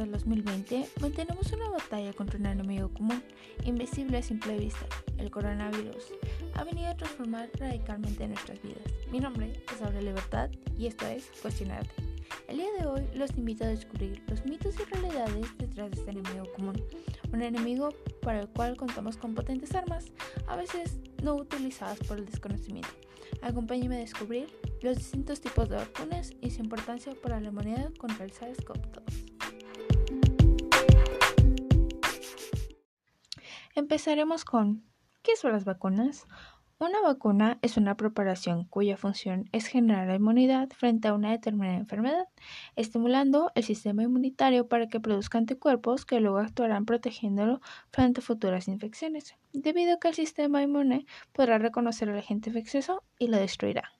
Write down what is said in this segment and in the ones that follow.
desde el 2020 mantenemos una batalla contra un enemigo común, invisible a simple vista, el coronavirus. Ha venido a transformar radicalmente nuestras vidas. Mi nombre es Aure Libertad y esto es Cuestionarte. El día de hoy los invito a descubrir los mitos y realidades detrás de este enemigo común. Un enemigo para el cual contamos con potentes armas, a veces no utilizadas por el desconocimiento. Acompáñenme a descubrir los distintos tipos de vacunas y su importancia para la humanidad contra el SARS-CoV-2. Empezaremos con ¿qué son las vacunas? Una vacuna es una preparación cuya función es generar la inmunidad frente a una determinada enfermedad, estimulando el sistema inmunitario para que produzca anticuerpos que luego actuarán protegiéndolo frente a futuras infecciones, debido a que el sistema inmune podrá reconocer al agente infeccioso y lo destruirá.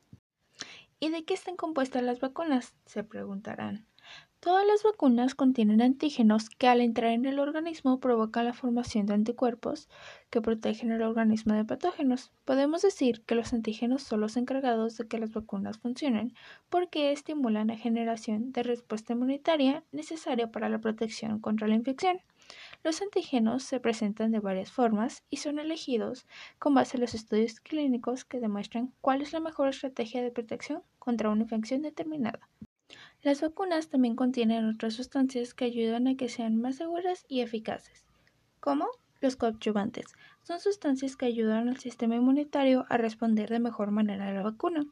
¿Y de qué están compuestas las vacunas? Se preguntarán. Todas las vacunas contienen antígenos que al entrar en el organismo provocan la formación de anticuerpos que protegen al organismo de patógenos. Podemos decir que los antígenos son los encargados de que las vacunas funcionen porque estimulan la generación de respuesta inmunitaria necesaria para la protección contra la infección. Los antígenos se presentan de varias formas y son elegidos con base en los estudios clínicos que demuestran cuál es la mejor estrategia de protección contra una infección determinada. Las vacunas también contienen otras sustancias que ayudan a que sean más seguras y eficaces, como los coadyuvantes. Son sustancias que ayudan al sistema inmunitario a responder de mejor manera a la vacuna.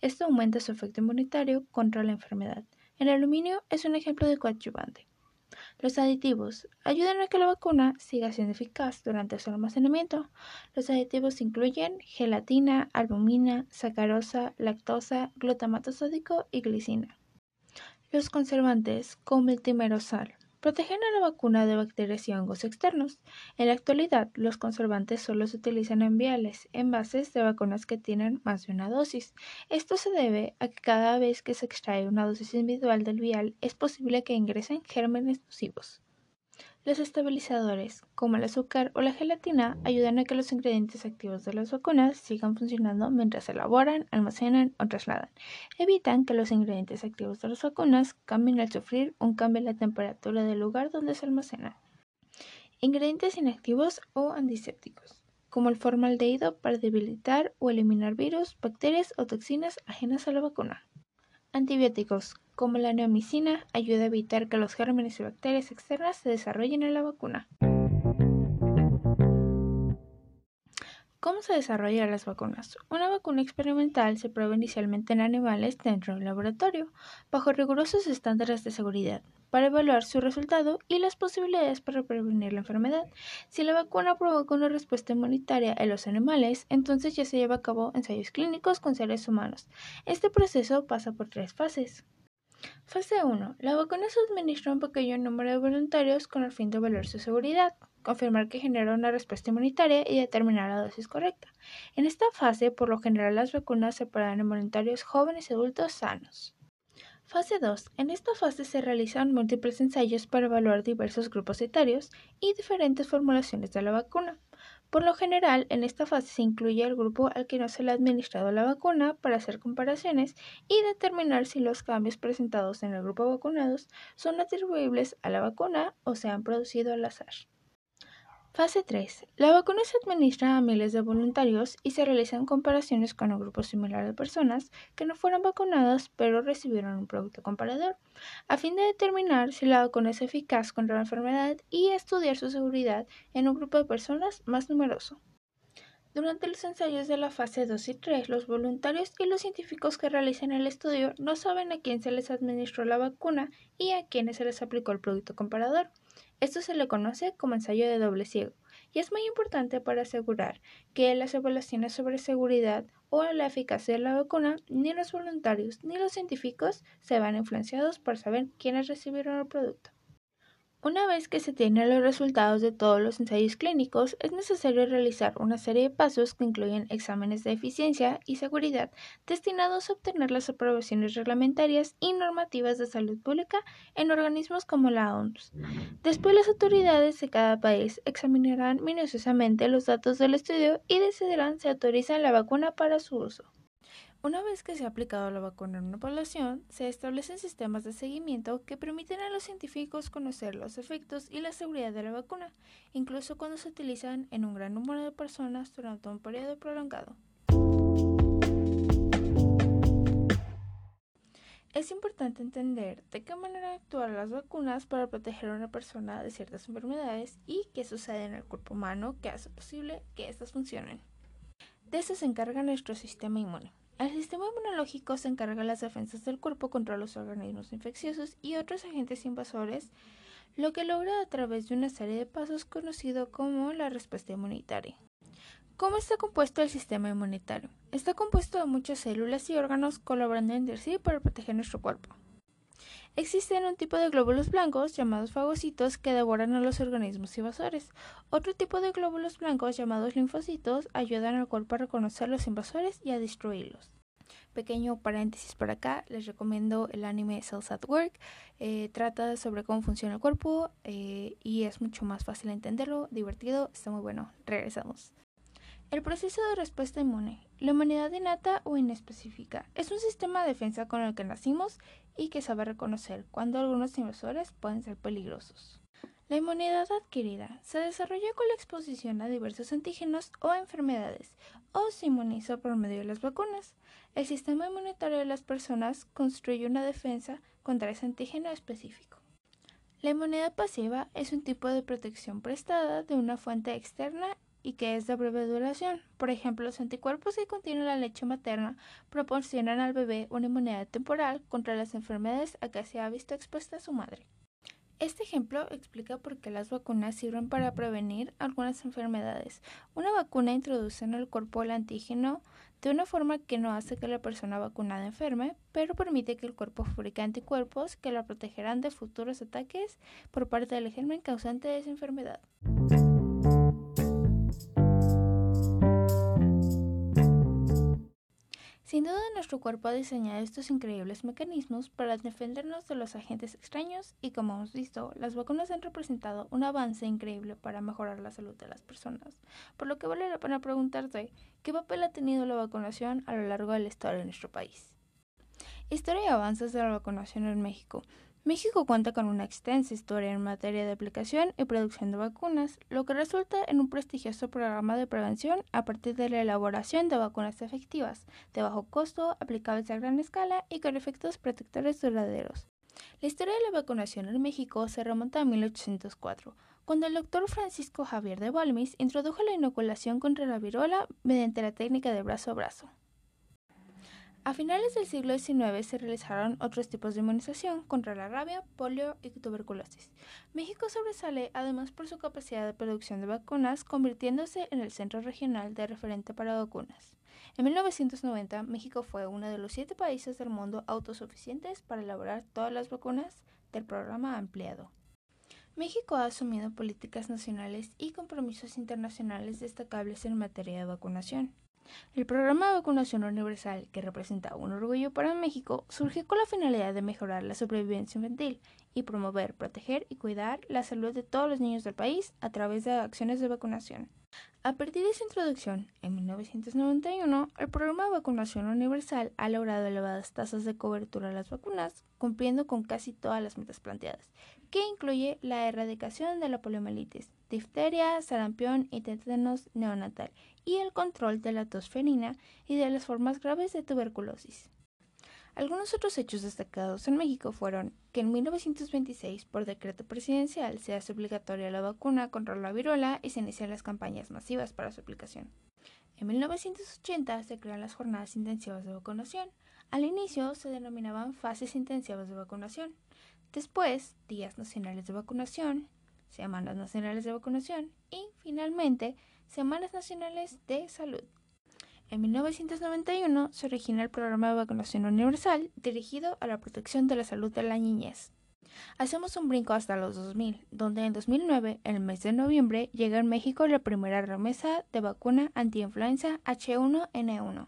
Esto aumenta su efecto inmunitario contra la enfermedad. El aluminio es un ejemplo de coadyuvante. Los aditivos ayudan a que la vacuna siga siendo eficaz durante su almacenamiento. Los aditivos incluyen gelatina, albumina, sacarosa, lactosa, glutamato sódico y glicina. Los conservantes, como el timerosal, protegen a la vacuna de bacterias y hongos externos. En la actualidad, los conservantes solo se utilizan en viales, envases de vacunas que tienen más de una dosis. Esto se debe a que cada vez que se extrae una dosis individual del vial es posible que ingresen gérmenes nocivos. Los estabilizadores, como el azúcar o la gelatina, ayudan a que los ingredientes activos de las vacunas sigan funcionando mientras se elaboran, almacenan o trasladan. Evitan que los ingredientes activos de las vacunas cambien al sufrir un cambio en la temperatura del lugar donde se almacenan. Ingredientes inactivos o antisépticos, como el formaldehído para debilitar o eliminar virus, bacterias o toxinas ajenas a la vacuna. Antibióticos, como la neomicina, ayuda a evitar que los gérmenes y bacterias externas se desarrollen en la vacuna. ¿Cómo se desarrollan las vacunas? Una vacuna experimental se prueba inicialmente en animales dentro del laboratorio, bajo rigurosos estándares de seguridad, para evaluar su resultado y las posibilidades para prevenir la enfermedad. Si la vacuna provoca una respuesta inmunitaria en los animales, entonces ya se lleva a cabo ensayos clínicos con seres humanos. Este proceso pasa por tres fases. Fase 1. La vacuna se administra a un pequeño número de voluntarios con el fin de evaluar su seguridad, confirmar que genera una respuesta inmunitaria y determinar la dosis correcta. En esta fase, por lo general, las vacunas se paran en voluntarios jóvenes y adultos sanos. Fase 2. En esta fase se realizan múltiples ensayos para evaluar diversos grupos etarios y diferentes formulaciones de la vacuna. Por lo general, en esta fase se incluye el grupo al que no se le ha administrado la vacuna para hacer comparaciones y determinar si los cambios presentados en el grupo vacunados son atribuibles a la vacuna o se han producido al azar. Fase 3. La vacuna se administra a miles de voluntarios y se realizan comparaciones con un grupo similar de personas que no fueron vacunadas pero recibieron un producto comparador, a fin de determinar si la vacuna es eficaz contra la enfermedad y estudiar su seguridad en un grupo de personas más numeroso. Durante los ensayos de la fase 2 y 3, los voluntarios y los científicos que realizan el estudio no saben a quién se les administró la vacuna y a quiénes se les aplicó el producto comparador. Esto se le conoce como ensayo de doble ciego y es muy importante para asegurar que las evaluaciones sobre seguridad o la eficacia de la vacuna ni los voluntarios ni los científicos se van influenciados por saber quiénes recibieron el producto. Una vez que se tienen los resultados de todos los ensayos clínicos, es necesario realizar una serie de pasos que incluyen exámenes de eficiencia y seguridad destinados a obtener las aprobaciones reglamentarias y normativas de salud pública en organismos como la OMS. Después, las autoridades de cada país examinarán minuciosamente los datos del estudio y decidirán si autorizan la vacuna para su uso. Una vez que se ha aplicado la vacuna en una población, se establecen sistemas de seguimiento que permiten a los científicos conocer los efectos y la seguridad de la vacuna, incluso cuando se utilizan en un gran número de personas durante un periodo prolongado. Es importante entender de qué manera actúan las vacunas para proteger a una persona de ciertas enfermedades y qué sucede en el cuerpo humano que hace posible que éstas funcionen. De eso se encarga nuestro sistema inmune. El sistema inmunológico se encarga de las defensas del cuerpo contra los organismos infecciosos y otros agentes invasores, lo que logra a través de una serie de pasos conocido como la respuesta inmunitaria. ¿Cómo está compuesto el sistema inmunitario? Está compuesto de muchas células y órganos colaborando entre sí para proteger nuestro cuerpo. Existen un tipo de glóbulos blancos llamados fagocitos que devoran a los organismos invasores. Otro tipo de glóbulos blancos llamados linfocitos ayudan al cuerpo a reconocer los invasores y a destruirlos. Pequeño paréntesis para acá, les recomiendo el anime Cells at Work. Eh, trata sobre cómo funciona el cuerpo eh, y es mucho más fácil entenderlo, divertido, está muy bueno. Regresamos. El proceso de respuesta inmune, la inmunidad innata o inespecífica, es un sistema de defensa con el que nacimos y que sabe reconocer cuando algunos invasores pueden ser peligrosos. La inmunidad adquirida se desarrolla con la exposición a diversos antígenos o enfermedades o se inmuniza por medio de las vacunas. El sistema inmunitario de las personas construye una defensa contra ese antígeno específico. La inmunidad pasiva es un tipo de protección prestada de una fuente externa y que es de breve duración. Por ejemplo, los anticuerpos que contienen la leche materna proporcionan al bebé una inmunidad temporal contra las enfermedades a que se ha visto expuesta su madre. Este ejemplo explica por qué las vacunas sirven para prevenir algunas enfermedades. Una vacuna introduce en el cuerpo el antígeno de una forma que no hace que la persona vacunada enferme, pero permite que el cuerpo fabrique anticuerpos que la protegerán de futuros ataques por parte del germen causante de esa enfermedad. Sin duda nuestro cuerpo ha diseñado estos increíbles mecanismos para defendernos de los agentes extraños y como hemos visto, las vacunas han representado un avance increíble para mejorar la salud de las personas, por lo que vale la pena preguntarte qué papel ha tenido la vacunación a lo largo de la historia de nuestro país. Historia y avances de la vacunación en México. México cuenta con una extensa historia en materia de aplicación y producción de vacunas, lo que resulta en un prestigioso programa de prevención a partir de la elaboración de vacunas efectivas, de bajo costo, aplicables a gran escala y con efectos protectores duraderos. La historia de la vacunación en México se remonta a 1804, cuando el doctor Francisco Javier de Balmis introdujo la inoculación contra la viruela mediante la técnica de brazo a brazo. A finales del siglo XIX se realizaron otros tipos de inmunización contra la rabia, polio y tuberculosis. México sobresale además por su capacidad de producción de vacunas, convirtiéndose en el centro regional de referente para vacunas. En 1990, México fue uno de los siete países del mundo autosuficientes para elaborar todas las vacunas del programa ampliado. México ha asumido políticas nacionales y compromisos internacionales destacables en materia de vacunación. El programa de vacunación universal, que representa un orgullo para México, surgió con la finalidad de mejorar la supervivencia infantil y promover, proteger y cuidar la salud de todos los niños del país a través de acciones de vacunación. A partir de su introducción, en 1991, el programa de vacunación universal ha logrado elevadas tasas de cobertura de las vacunas, cumpliendo con casi todas las metas planteadas, que incluye la erradicación de la poliomielitis, difteria, sarampión y tétanos neonatal, y el control de la tosferina y de las formas graves de tuberculosis. Algunos otros hechos destacados en México fueron que en 1926, por decreto presidencial, se hace obligatoria la vacuna contra la viruela y se inician las campañas masivas para su aplicación. En 1980 se crean las jornadas intensivas de vacunación. Al inicio se denominaban fases intensivas de vacunación. Después, días nacionales de vacunación, semanas nacionales de vacunación y, finalmente, semanas nacionales de salud. En 1991 se origina el programa de vacunación universal dirigido a la protección de la salud de la niñez. Hacemos un brinco hasta los 2000, donde en 2009, el mes de noviembre, llega en México la primera remesa de vacuna antiinfluenza H1N1.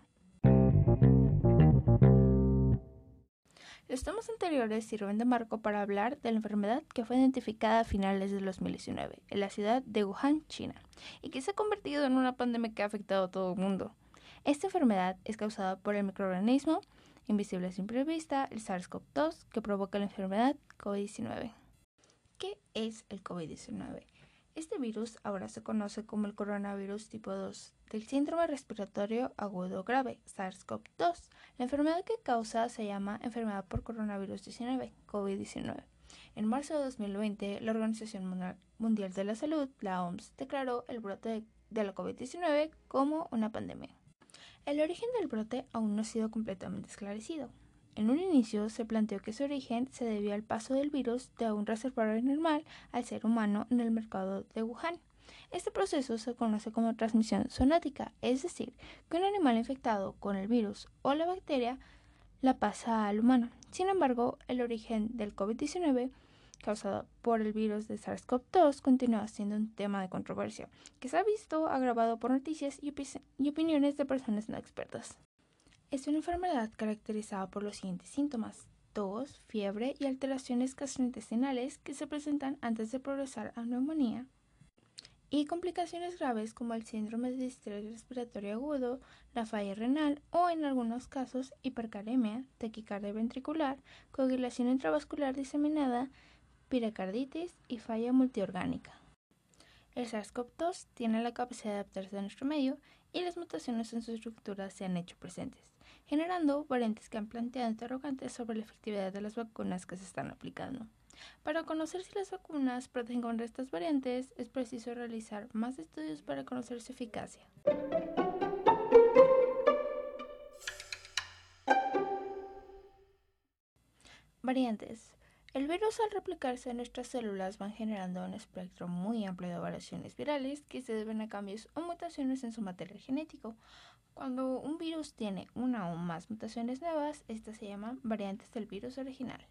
Los temas anteriores sirven de marco para hablar de la enfermedad que fue identificada a finales de 2019 en la ciudad de Wuhan, China, y que se ha convertido en una pandemia que ha afectado a todo el mundo. Esta enfermedad es causada por el microorganismo invisible simple vista, el SARS-CoV-2, que provoca la enfermedad COVID-19. ¿Qué es el COVID-19? Este virus ahora se conoce como el coronavirus tipo 2 del síndrome respiratorio agudo grave, SARS-CoV-2. La enfermedad que causa se llama enfermedad por coronavirus 19, COVID-19. En marzo de 2020, la Organización Mundial de la Salud, la OMS, declaró el brote de la COVID-19 como una pandemia. El origen del brote aún no ha sido completamente esclarecido. En un inicio se planteó que su origen se debió al paso del virus de un reservorio normal al ser humano en el mercado de Wuhan. Este proceso se conoce como transmisión zoonótica, es decir, que un animal infectado con el virus o la bacteria la pasa al humano. Sin embargo, el origen del COVID-19 causado por el virus de SARS-CoV-2 continúa siendo un tema de controversia, que se ha visto agravado por noticias y opiniones de personas no expertas. Es una enfermedad caracterizada por los siguientes síntomas. Tos, fiebre y alteraciones gastrointestinales que se presentan antes de progresar a neumonía. Y complicaciones graves como el síndrome de distrés respiratorio agudo, la falla renal o en algunos casos hipercaremia, taquicardia ventricular, coagulación intravascular diseminada, piracarditis y falla multiorgánica. El SARS-CoV-2 tiene la capacidad de adaptarse a nuestro medio y las mutaciones en su estructura se han hecho presentes generando variantes que han planteado interrogantes sobre la efectividad de las vacunas que se están aplicando. Para conocer si las vacunas protegen contra estas variantes, es preciso realizar más estudios para conocer su eficacia. Variantes. El virus al replicarse en nuestras células van generando un espectro muy amplio de variaciones virales que se deben a cambios o mutaciones en su material genético. Cuando un virus tiene una o más mutaciones nuevas, estas se llaman variantes del virus original.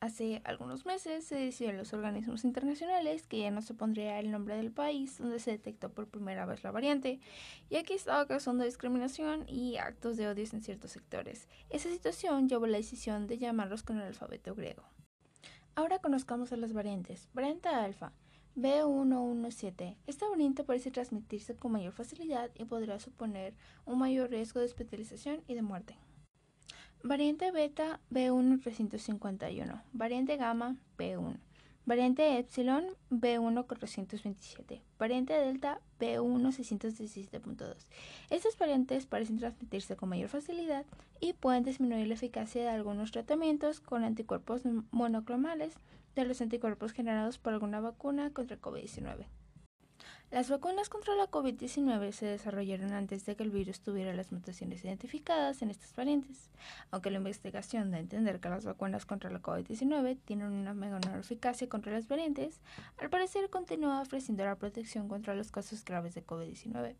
Hace algunos meses se decidió en los organismos internacionales que ya no se pondría el nombre del país donde se detectó por primera vez la variante, y aquí estaba causando discriminación y actos de odio en ciertos sectores. Esa situación llevó a la decisión de llamarlos con el alfabeto griego. Ahora conozcamos a las variantes. Variante alfa. B117. Esta variante parece transmitirse con mayor facilidad y podría suponer un mayor riesgo de hospitalización y de muerte. Variante beta B1351. Variante gamma B1. Variante Epsilon B1427. Variante Delta B1617.2. Estas variantes parecen transmitirse con mayor facilidad y pueden disminuir la eficacia de algunos tratamientos con anticuerpos monoclonales de los anticuerpos generados por alguna vacuna contra COVID-19. Las vacunas contra la COVID-19 se desarrollaron antes de que el virus tuviera las mutaciones identificadas en estas variantes, aunque la investigación da a entender que las vacunas contra la COVID-19 tienen una menor eficacia contra las variantes, al parecer continúa ofreciendo la protección contra los casos graves de COVID-19.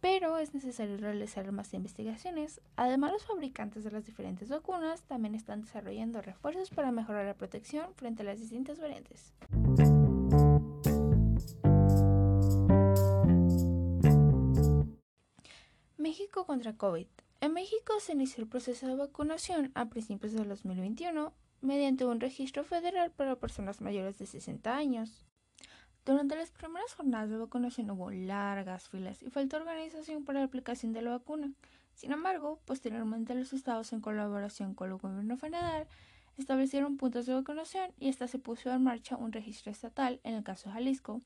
Pero es necesario realizar más investigaciones. Además, los fabricantes de las diferentes vacunas también están desarrollando refuerzos para mejorar la protección frente a las distintas variantes. Contra COVID. En México se inició el proceso de vacunación a principios del 2021 mediante un registro federal para personas mayores de 60 años. Durante las primeras jornadas de vacunación hubo largas filas y faltó organización para la aplicación de la vacuna. Sin embargo, posteriormente los estados, en colaboración con el gobierno federal, establecieron puntos de vacunación y hasta se puso en marcha un registro estatal, en el caso de Jalisco,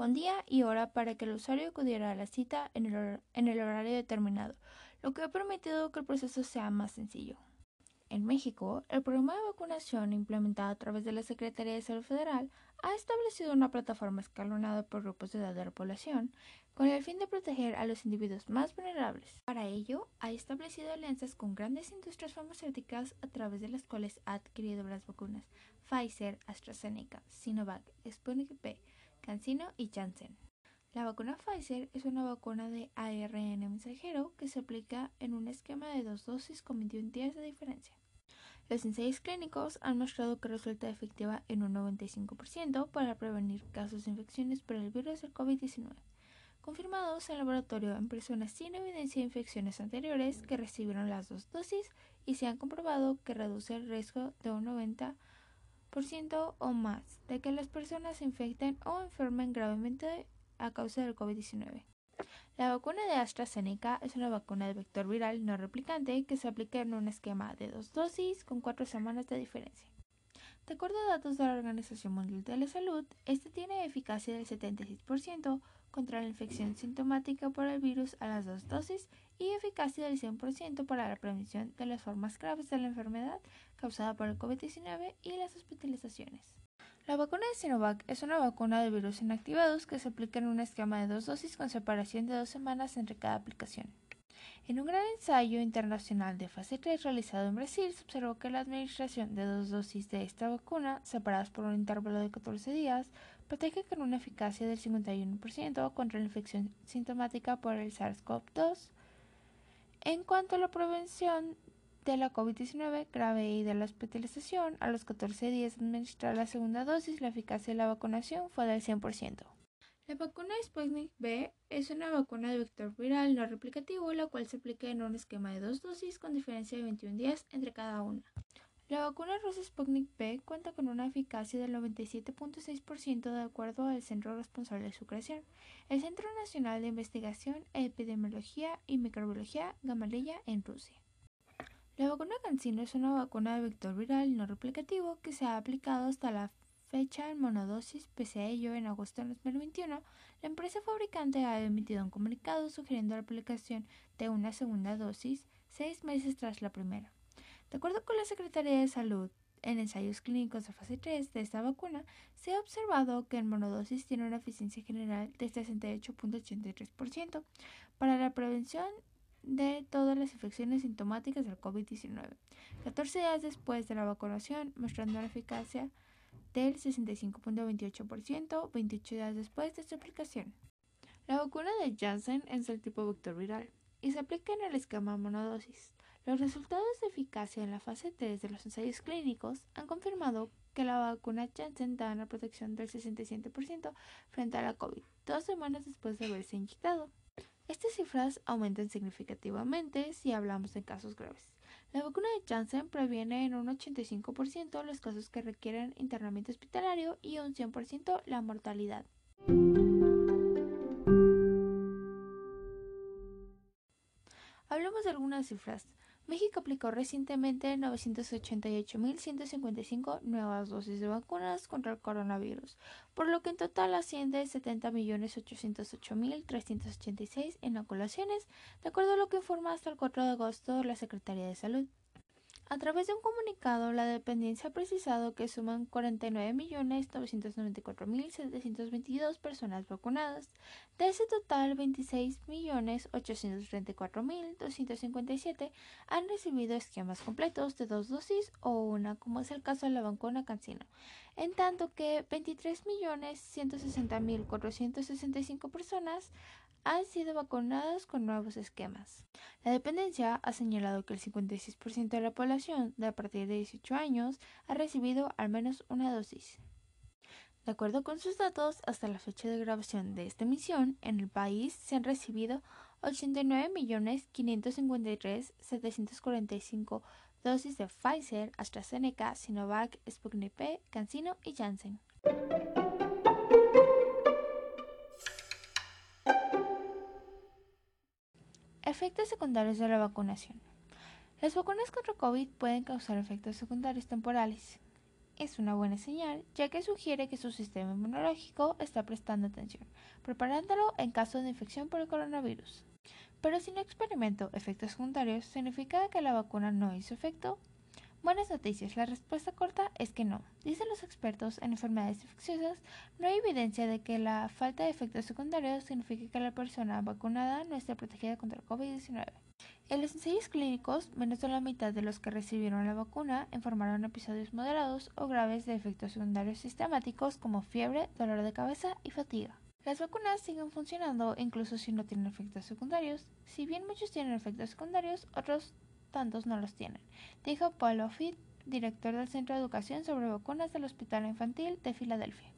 con día y hora para que el usuario acudiera a la cita en el, horario determinado, lo que ha permitido que el proceso sea más sencillo. En México, el programa de vacunación implementado a través de la Secretaría de Salud Federal ha establecido una plataforma escalonada por grupos de edad de la población con el fin de proteger a los individuos más vulnerables. Para ello, ha establecido alianzas con grandes industrias farmacéuticas a través de las cuales ha adquirido las vacunas Pfizer, AstraZeneca, Sinovac, Sputnik V, CanSino y Janssen. La vacuna Pfizer es una vacuna de ARN mensajero que se aplica en un esquema de dos dosis con 21 días de diferencia. Los ensayos clínicos han mostrado que resulta efectiva en un 95% para prevenir casos de infecciones por el virus del COVID-19 confirmados en laboratorio en personas sin evidencia de infecciones anteriores que recibieron las dos dosis y se han comprobado que reduce el riesgo de un 90% o más de que las personas se infecten o enfermen gravemente a causa del COVID-19. La vacuna de AstraZeneca es una vacuna de vector viral no replicante que se aplica en un esquema de dos dosis con cuatro semanas de diferencia. De acuerdo a datos de la Organización Mundial de la Salud, este tiene eficacia del 76% contra la infección sintomática por el virus a las dos dosis y eficacia del 100% para la prevención de las formas graves de la enfermedad causada por el COVID-19 y las hospitalizaciones. La vacuna de Sinovac es una vacuna de virus inactivados que se aplica en un esquema de dos dosis con separación de dos semanas entre cada aplicación. En un gran ensayo internacional de fase 3 realizado en Brasil, se observó que la administración de dos dosis de esta vacuna, separadas por un intervalo de 14 días, protege con una eficacia del 51% contra la infección sintomática por el SARS-CoV-2. En cuanto a la prevención de la COVID-19 grave y de la hospitalización, a los 14 días de administrar la segunda dosis, la eficacia de la vacunación fue del 100%. La vacuna Sputnik B es una vacuna de vector viral no replicativo, la cual se aplica en un esquema de dos dosis con diferencia de 21 días entre cada una. La vacuna rusa Sputnik B cuenta con una eficacia del 97.6% de acuerdo al centro responsable de su creación, el Centro Nacional de Investigación, Epidemiología y Microbiología Gamaleya en Rusia. La vacuna CanSino es una vacuna de vector viral no replicativo que se ha aplicado hasta la fecha en monodosis, pese a ello, en agosto de 2021, la empresa fabricante ha emitido un comunicado sugiriendo la aplicación de una segunda dosis seis meses tras la primera. De acuerdo con la Secretaría de Salud, en ensayos clínicos de fase 3 de esta vacuna, se ha observado que en monodosis tiene una eficiencia general de 68.83% para la prevención de todas las infecciones sintomáticas del COVID-19, 14 días después de la vacunación, mostrando una eficacia del 65.28%, 28 días después de su aplicación. La vacuna de Janssen es del tipo vector viral y se aplica en el esquema monodosis. Los resultados de eficacia en la fase 3 de los ensayos clínicos han confirmado que la vacuna Janssen da una protección del 67% frente a la COVID, dos semanas después de haberse inyectado. Estas cifras aumentan significativamente si hablamos de casos graves. La vacuna de Janssen previene en un 85% los casos que requieren internamiento hospitalario y un 100% la mortalidad. Hablemos de algunas cifras. México aplicó recientemente 988.155 nuevas dosis de vacunas contra el coronavirus, por lo que en total asciende a 70.808.386 inoculaciones, de acuerdo a lo que informa hasta el 4 de agosto la Secretaría de Salud. A través de un comunicado, la dependencia ha precisado que suman 49.994.722 personas vacunadas. De ese total, 26.834.257 han recibido esquemas completos de dos dosis o una, como es el caso de la vacuna Cancino, en tanto que 23.160.465 personas han sido vacunadas con nuevos esquemas. La dependencia ha señalado que el 56% de la población de a partir de 18 años ha recibido al menos una dosis. De acuerdo con sus datos, hasta la fecha de grabación de esta emisión, en el país se han recibido 89.553.745 dosis de Pfizer, AstraZeneca, Sinovac, Sputnik V, CanSino y Janssen. Efectos secundarios de la vacunación. Las vacunas contra COVID pueden causar efectos secundarios temporales. Es una buena señal, ya que sugiere que su sistema inmunológico está prestando atención, preparándolo en caso de infección por el coronavirus. Pero si no experimento efectos secundarios, ¿significa que la vacuna no hizo efecto? Buenas noticias, la respuesta corta es que no. Dicen los expertos en enfermedades infecciosas, no hay evidencia de que la falta de efectos secundarios signifique que la persona vacunada no esté protegida contra el COVID-19. En los ensayos clínicos, menos de la mitad de los que recibieron la vacuna informaron episodios moderados o graves de efectos secundarios sistemáticos como fiebre, dolor de cabeza y fatiga. Las vacunas siguen funcionando incluso si no tienen efectos secundarios. Si bien muchos tienen efectos secundarios, otros tantos no los tienen, dijo Paul Offit, director del Centro de Educación sobre Vacunas del Hospital Infantil de Filadelfia.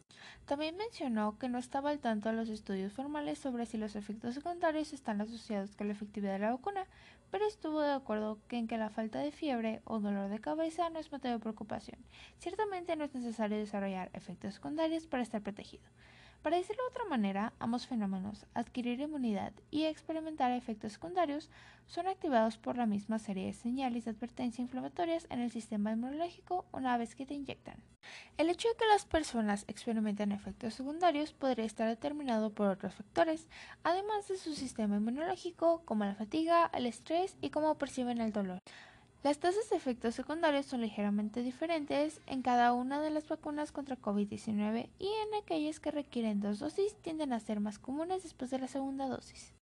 También mencionó que no estaba al tanto de los estudios formales sobre si los efectos secundarios están asociados con la efectividad de la vacuna, pero estuvo de acuerdo en que la falta de fiebre o dolor de cabeza no es motivo de preocupación. Ciertamente no es necesario desarrollar efectos secundarios para estar protegido. Para decirlo de otra manera, ambos fenómenos, adquirir inmunidad y experimentar efectos secundarios, son activados por la misma serie de señales de advertencia inflamatorias en el sistema inmunológico una vez que te inyectan. El hecho de que las personas experimenten efectos secundarios podría estar determinado por otros factores, además de su sistema inmunológico, como la fatiga, el estrés y cómo perciben el dolor. Las tasas de efectos secundarios son ligeramente diferentes en cada una de las vacunas contra COVID-19 y en aquellas que requieren dos dosis tienden a ser más comunes después de la segunda dosis.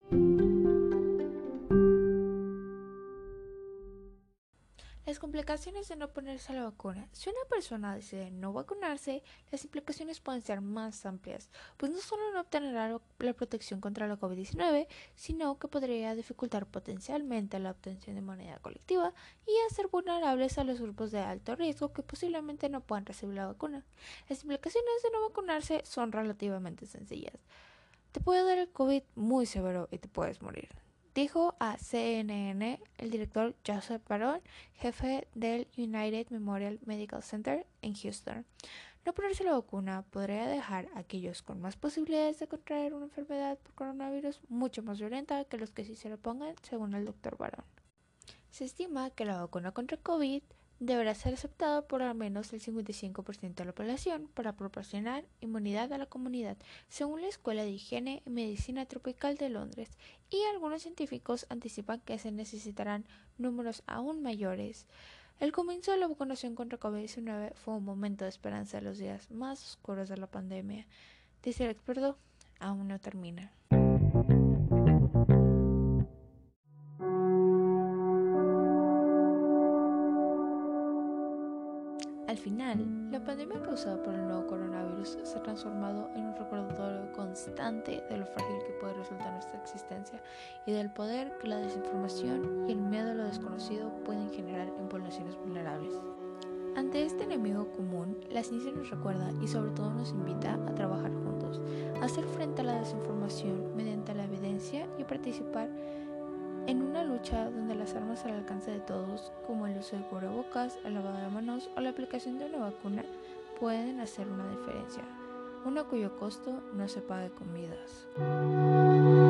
Complicaciones de no ponerse a la vacuna. Si una persona decide no vacunarse, las implicaciones pueden ser más amplias, pues no solo no obtendrá la protección contra la COVID-19, sino que podría dificultar potencialmente la obtención de moneda colectiva y hacer vulnerables a los grupos de alto riesgo que posiblemente no puedan recibir la vacuna. Las implicaciones de no vacunarse son relativamente sencillas. Te puede dar el COVID muy severo y te puedes morir dijo a CNN el director Joseph Baron, jefe del United Memorial Medical Center en Houston. No ponerse la vacuna podría dejar a aquellos con más posibilidades de contraer una enfermedad por coronavirus mucho más violenta que los que sí se lo pongan, según el doctor Baron. Se estima que la vacuna contra COVID deberá ser aceptado por al menos el 55% de la población para proporcionar inmunidad a la comunidad, según la Escuela de Higiene y Medicina Tropical de Londres, y algunos científicos anticipan que se necesitarán números aún mayores. El comienzo de la vacunación contra COVID-19 fue un momento de esperanza en los días más oscuros de la pandemia. Dice el experto, aún no termina. Al final, la pandemia causada por el nuevo coronavirus se ha transformado en un recordatorio constante de lo frágil que puede resultar nuestra existencia y del poder que la desinformación y el miedo a lo desconocido pueden generar en poblaciones vulnerables. Ante este enemigo común, la ciencia nos recuerda y sobre todo nos invita a trabajar juntos, a hacer frente a la desinformación mediante la evidencia y participar en una lucha donde las armas al alcance de todos, como el uso de cubrebocas, el lavado de manos o la aplicación de una vacuna, pueden hacer una diferencia, una cuyo costo no se pague con vidas.